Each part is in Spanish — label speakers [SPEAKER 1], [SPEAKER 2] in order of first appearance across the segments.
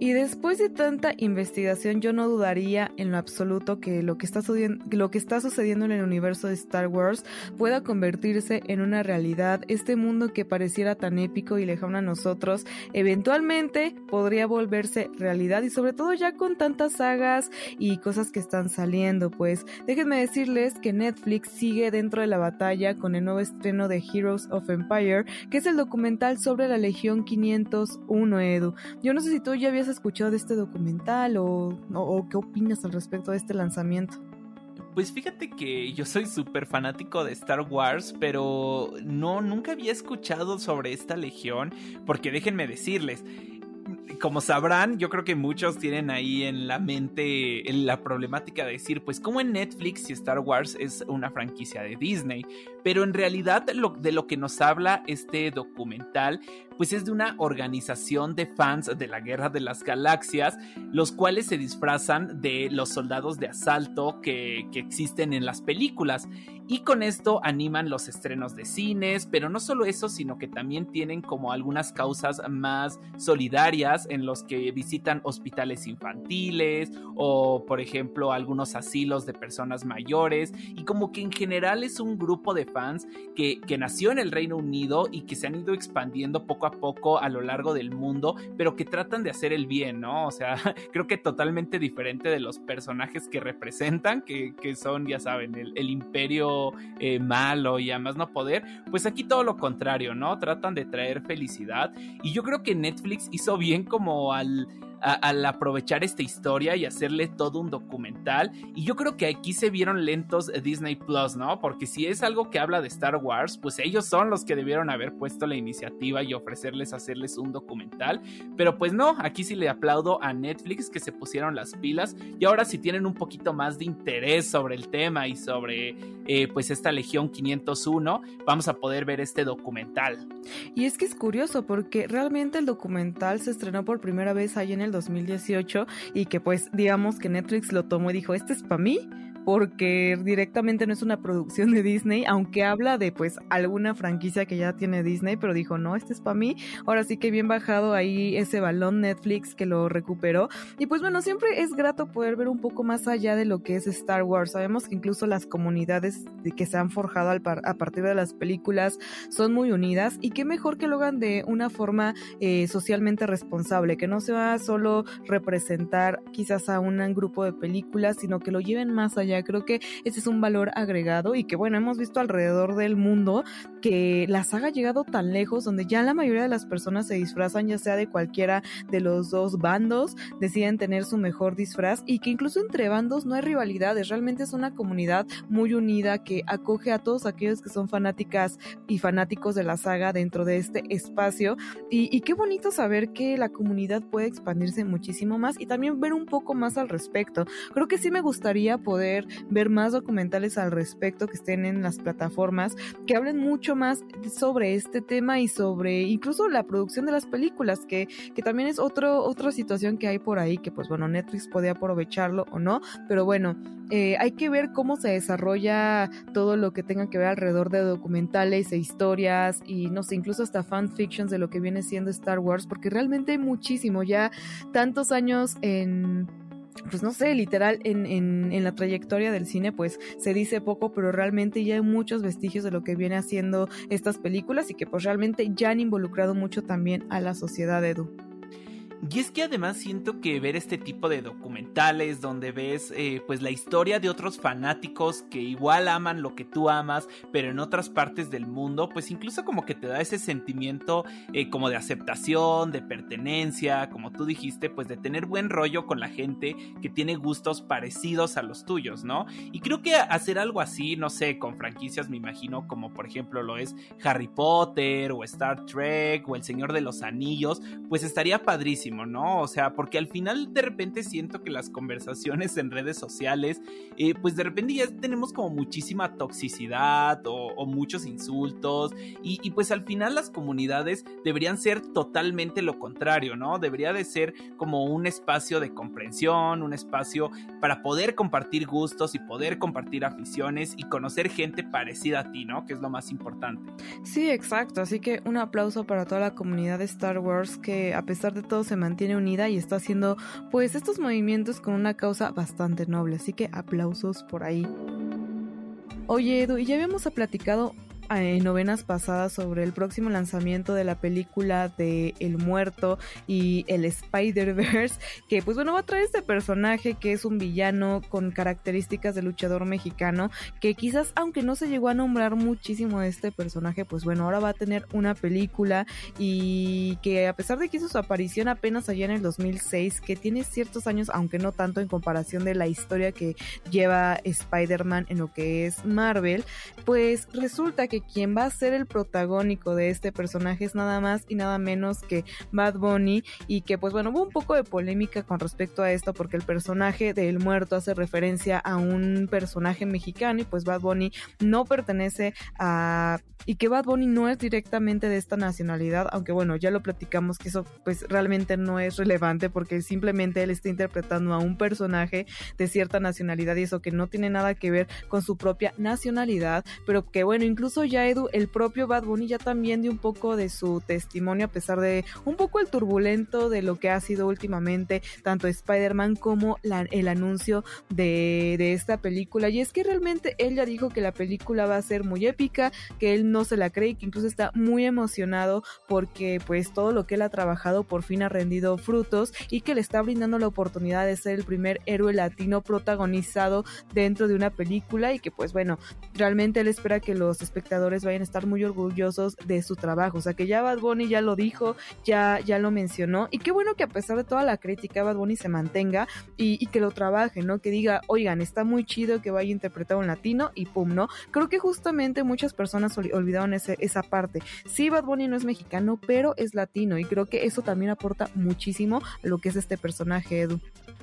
[SPEAKER 1] Y después de tanta investigación, yo no dudaría en lo absoluto que lo que, está lo que está sucediendo en el universo de Star Wars pueda convertirse en una realidad. Este mundo que pareciera tan épico y lejano a nosotros, eventualmente podría volverse realidad y sobre todo ya con tantas sagas y cosas que están saliendo. Pues déjenme decirles que Netflix sigue dentro de la batalla con el nuevo estreno de Heroes of Empire, que es el documental sobre la Legión 501, Edu. Yo no sé si tú ya habías escuchado de este documental o, qué opinas al respecto de este lanzamiento?
[SPEAKER 2] Pues fíjate que yo soy súper fanático de Star Wars, pero no, nunca había escuchado sobre esta legión, porque déjenme decirles, como sabrán, yo creo que muchos tienen ahí en la mente la problemática de decir, pues como en Netflix y Star Wars es una franquicia de Disney, pero en realidad de lo que nos habla este documental, pues es de una organización de fans de la Guerra de las Galaxias, los cuales se disfrazan de los soldados de asalto que, que existen en las películas. Y con esto animan los estrenos de cines, pero no solo eso, sino que también tienen como algunas causas más solidarias en los que visitan hospitales infantiles o, por ejemplo, algunos asilos de personas mayores. Y como que en general es un grupo de fans que, que nació en el Reino Unido y que se han ido expandiendo poco a poco a lo largo del mundo, pero que tratan de hacer el bien, ¿no? O sea, creo que totalmente diferente de los personajes que representan, que, que son, ya saben, el, el imperio eh, malo y además no poder, pues aquí todo lo contrario, ¿no? Tratan de traer felicidad y yo creo que Netflix hizo bien como al al aprovechar esta historia y hacerle todo un documental. Y yo creo que aquí se vieron lentos Disney Plus, ¿no? Porque si es algo que habla de Star Wars, pues ellos son los que debieron haber puesto la iniciativa y ofrecerles hacerles un documental. Pero pues no, aquí sí le aplaudo a Netflix que se pusieron las pilas y ahora si tienen un poquito más de interés sobre el tema y sobre eh, pues esta Legión 501, vamos a poder ver este documental.
[SPEAKER 1] Y es que es curioso porque realmente el documental se estrenó por primera vez ahí en el 2018 y que pues digamos que Netflix lo tomó y dijo, este es para mí porque directamente no es una producción de Disney, aunque habla de pues alguna franquicia que ya tiene Disney, pero dijo, no, este es para mí. Ahora sí que bien bajado ahí ese balón Netflix que lo recuperó. Y pues bueno, siempre es grato poder ver un poco más allá de lo que es Star Wars. Sabemos que incluso las comunidades que se han forjado a partir de las películas son muy unidas y qué mejor que lo hagan de una forma eh, socialmente responsable, que no se va a solo representar quizás a un grupo de películas, sino que lo lleven más allá Creo que ese es un valor agregado y que bueno, hemos visto alrededor del mundo que la saga ha llegado tan lejos donde ya la mayoría de las personas se disfrazan ya sea de cualquiera de los dos bandos, deciden tener su mejor disfraz y que incluso entre bandos no hay rivalidades, realmente es una comunidad muy unida que acoge a todos aquellos que son fanáticas y fanáticos de la saga dentro de este espacio y qué bonito saber que la comunidad puede expandirse muchísimo más y también ver un poco más al respecto. Creo que sí me gustaría poder ver más documentales al respecto que estén en las plataformas, que hablen mucho más sobre este tema y sobre incluso la producción de las películas, que, que también es otro, otra situación que hay por ahí, que pues bueno, Netflix puede aprovecharlo o no, pero bueno, eh, hay que ver cómo se desarrolla todo lo que tenga que ver alrededor de documentales e historias y no sé, incluso hasta fanfictions de lo que viene siendo Star Wars, porque realmente hay muchísimo, ya tantos años en pues no sé, literal, en, en, en, la trayectoria del cine, pues se dice poco, pero realmente ya hay muchos vestigios de lo que viene haciendo estas películas y que pues realmente ya han involucrado mucho también a la sociedad, Edu.
[SPEAKER 2] Y es que además siento que ver este tipo de documentales donde ves eh, pues la historia de otros fanáticos que igual aman lo que tú amas, pero en otras partes del mundo, pues incluso como que te da ese sentimiento eh, como de aceptación, de pertenencia, como tú dijiste, pues de tener buen rollo con la gente que tiene gustos parecidos a los tuyos, ¿no? Y creo que hacer algo así, no sé, con franquicias me imagino como por ejemplo lo es Harry Potter o Star Trek o El Señor de los Anillos, pues estaría padrísimo, ¿no? O sea, porque al final de repente siento que las conversaciones en redes sociales, eh, pues de repente ya tenemos como muchísima toxicidad o, muchos insultos y, y pues al final las comunidades deberían ser totalmente lo contrario, ¿no? Debería de ser como un espacio de comprensión, un espacio para poder compartir gustos y poder compartir aficiones y conocer gente parecida a ti, ¿no? Que es lo más importante.
[SPEAKER 1] Sí, exacto. Así que un aplauso para toda la comunidad de Star Wars que a pesar de todo se mantiene unida y está haciendo pues estos movimientos con una causa bastante noble. Así que aplausos por ahí. Oye Edu, y ya habíamos platicado en novenas pasadas sobre el próximo lanzamiento de la película de El Muerto y el Spider-Verse, que pues bueno va a traer este personaje que es un villano con características de luchador mexicano, que quizás aunque no se llegó a nombrar muchísimo este personaje, pues bueno, ahora va a tener una película y que a pesar de que hizo su aparición apenas allá en el 2006, que tiene ciertos años, aunque no tanto en comparación de la historia que lleva Spider-Man en lo que es Marvel, pues resulta que quien va a ser el protagónico de este personaje es nada más y nada menos que Bad Bunny y que pues bueno hubo un poco de polémica con respecto a esto porque el personaje del muerto hace referencia a un personaje mexicano y pues Bad Bunny no pertenece a y que Bad Bunny no es directamente de esta nacionalidad aunque bueno ya lo platicamos que eso pues realmente no es relevante porque simplemente él está interpretando a un personaje de cierta nacionalidad y eso que no tiene nada que ver con su propia nacionalidad pero que bueno incluso ya Edu, el propio Bad Bunny ya también dio un poco de su testimonio a pesar de un poco el turbulento de lo que ha sido últimamente tanto Spider-Man como el anuncio de, de esta película. Y es que realmente él ya dijo que la película va a ser muy épica, que él no se la cree y que incluso está muy emocionado porque pues todo lo que él ha trabajado por fin ha rendido frutos y que le está brindando la oportunidad de ser el primer héroe latino protagonizado dentro de una película y que pues bueno, realmente él espera que los espectadores vayan a estar muy orgullosos de su trabajo. O sea que ya Bad Bunny ya lo dijo, ya, ya lo mencionó. Y qué bueno que a pesar de toda la crítica, Bad Bunny se mantenga y, que lo trabaje, ¿no? Que diga, oigan, está muy chido que vaya a interpretar un latino y pum, ¿no? Creo que justamente muchas personas olvidaron esa parte. Sí, Bad Bunny no es mexicano, pero es latino y creo que eso también aporta muchísimo a lo que es este personaje, Edu.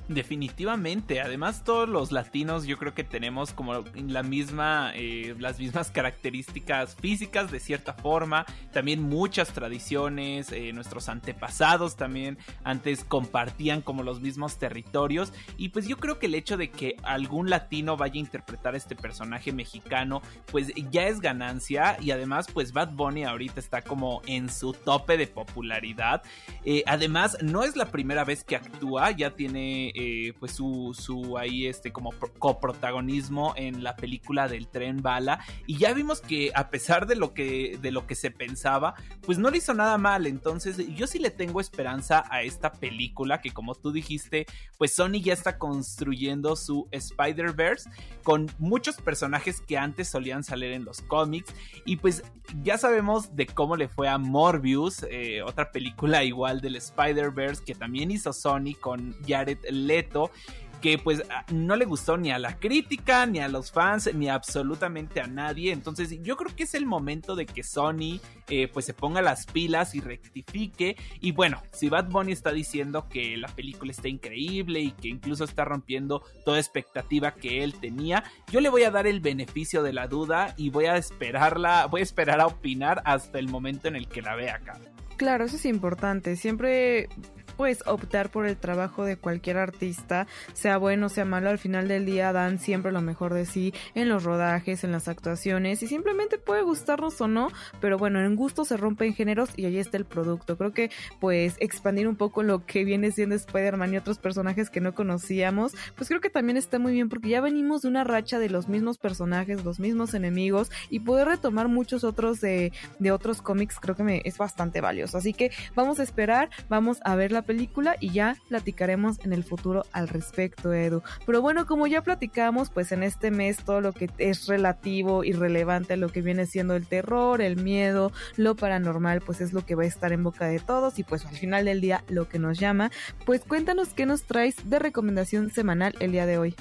[SPEAKER 2] Definitivamente, además todos los latinos yo creo que tenemos como la misma, eh, las mismas características físicas de cierta forma, también muchas tradiciones, eh, nuestros antepasados también antes compartían como los mismos territorios. Y pues yo creo que el hecho de que algún latino vaya a interpretar este personaje mexicano pues ya es ganancia. Y además pues Bad Bunny ahorita está como en su tope de popularidad, eh, además no es la primera vez que actúa, ya tiene eh, pues su, su ahí este como coprotagonismo en la película del tren bala. Y ya vimos que a pesar de lo que de lo que se pensaba pues no le hizo nada mal. Entonces yo sí le tengo esperanza a esta película que como tú dijiste pues Sony ya está construyendo su Spider-Verse con muchos personajes que antes solían salir en los cómics. Y pues ya sabemos de cómo le fue a Morbius eh, otra película igual del Spider-Verse que también hizo Sony con Jared Que pues no le gustó ni a la crítica, ni a los fans, ni absolutamente a nadie. Entonces yo creo que es el momento de que Sony eh, pues se ponga las pilas y rectifique. Y bueno, si Bad Bunny está diciendo que la película está increíble y que incluso está rompiendo toda expectativa que él tenía, yo le voy a dar el beneficio de la duda y voy a esperarla, voy a esperar a opinar hasta el momento en el que la vea acá.
[SPEAKER 1] Claro, eso es importante. Siempre puedes optar por el trabajo de cualquier artista, sea bueno, sea malo, al final del día dan siempre lo mejor de sí en los rodajes, en las actuaciones y simplemente puede gustarnos o no, pero bueno, en gusto se rompen géneros y ahí está el producto. Creo que pues expandir un poco lo que viene siendo Spider-Man y otros personajes que no conocíamos, pues creo que también está muy bien porque ya venimos de una racha de los mismos personajes, los mismos enemigos y poder retomar muchos otros de, de otros cómics creo que me es bastante valioso. Así que vamos a esperar, vamos a ver la película y ya platicaremos en el futuro al respecto, Edu. Pero bueno, como ya platicamos, pues en este mes todo lo que es relativo y relevante a lo que viene siendo el terror, el miedo, lo paranormal, pues es lo que va a estar en boca de todos y pues al final del día lo que nos llama. Pues cuéntanos qué nos traes de recomendación semanal el día de hoy.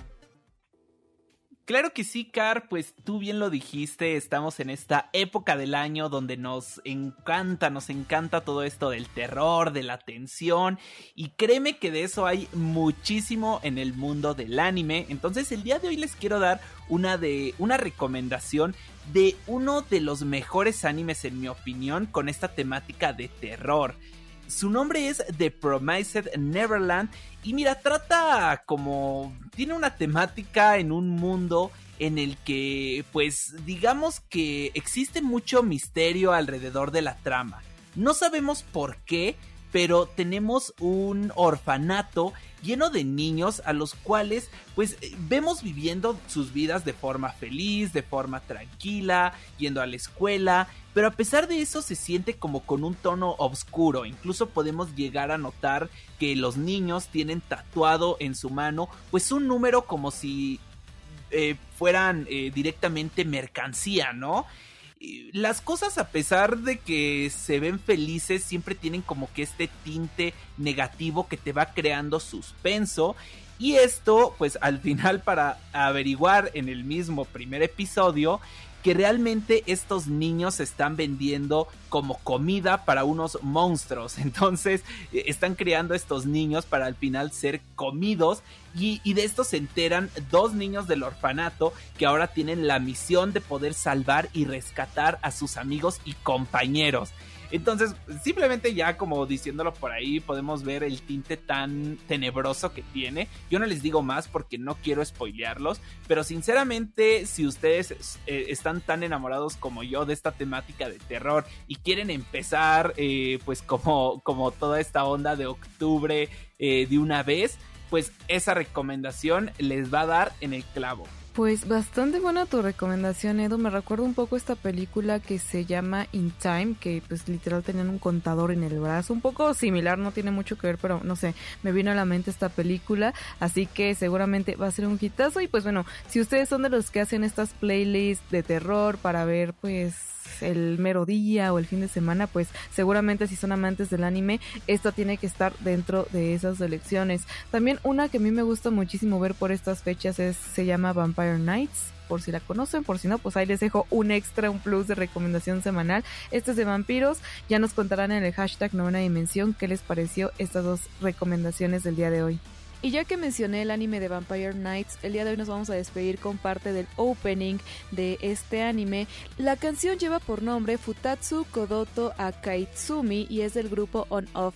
[SPEAKER 2] Claro que sí, Car, pues tú bien lo dijiste, estamos en esta época del año donde nos encanta, nos encanta todo esto del terror, de la tensión, y créeme que de eso hay muchísimo en el mundo del anime. Entonces el día de hoy les quiero dar una de una recomendación de uno de los mejores animes en mi opinión con esta temática de terror. Su nombre es The Promised Neverland y mira, trata como... tiene una temática en un mundo en el que pues digamos que existe mucho misterio alrededor de la trama. No sabemos por qué, pero tenemos un orfanato lleno de niños a los cuales pues vemos viviendo sus vidas de forma feliz, de forma tranquila, yendo a la escuela, pero a pesar de eso se siente como con un tono oscuro, incluso podemos llegar a notar que los niños tienen tatuado en su mano pues un número como si eh, fueran eh, directamente mercancía, ¿no? Las cosas a pesar de que se ven felices siempre tienen como que este tinte negativo que te va creando suspenso y esto pues al final para averiguar en el mismo primer episodio que realmente estos niños se están vendiendo como comida para unos monstruos. Entonces eh, están creando estos niños para al final ser comidos y, de esto se enteran dos niños del orfanato que ahora tienen la misión de poder salvar y rescatar a sus amigos y compañeros. Entonces, simplemente ya como diciéndolo por ahí, podemos ver el tinte tan tenebroso que tiene. Yo no les digo más porque no quiero spoilearlos, pero sinceramente, si ustedes eh, están tan enamorados como yo de esta temática de terror y quieren empezar, eh, pues como, como toda esta onda de octubre eh, de una vez, pues esa recomendación les va a dar en el clavo.
[SPEAKER 1] Pues bastante buena tu recomendación, Edo. Me recuerdo un poco esta película que se llama In Time, que pues literal tenían un contador en el brazo. Un poco similar, no tiene mucho que ver, pero no sé, me vino a la mente esta película. Así que seguramente va a ser un hitazo. Y pues bueno, si ustedes son de los que hacen estas playlists de terror para ver pues el mero día o el fin de semana, pues seguramente si son amantes del anime, esto tiene que estar dentro de esas elecciones. También una que a mí me gusta muchísimo ver por estas fechas es se llama Vampire Nights por si la conocen, por si no, pues ahí les dejo un extra, un plus de recomendación semanal. Este es de vampiros, ya nos contarán en el hashtag novena dimensión qué les pareció estas dos recomendaciones del día de hoy. Y ya que mencioné el anime de Vampire Knights, el día de hoy nos vamos a despedir con parte del opening de este anime. La canción lleva por nombre Futatsu Kodoto Akaitsumi y es del grupo On Off.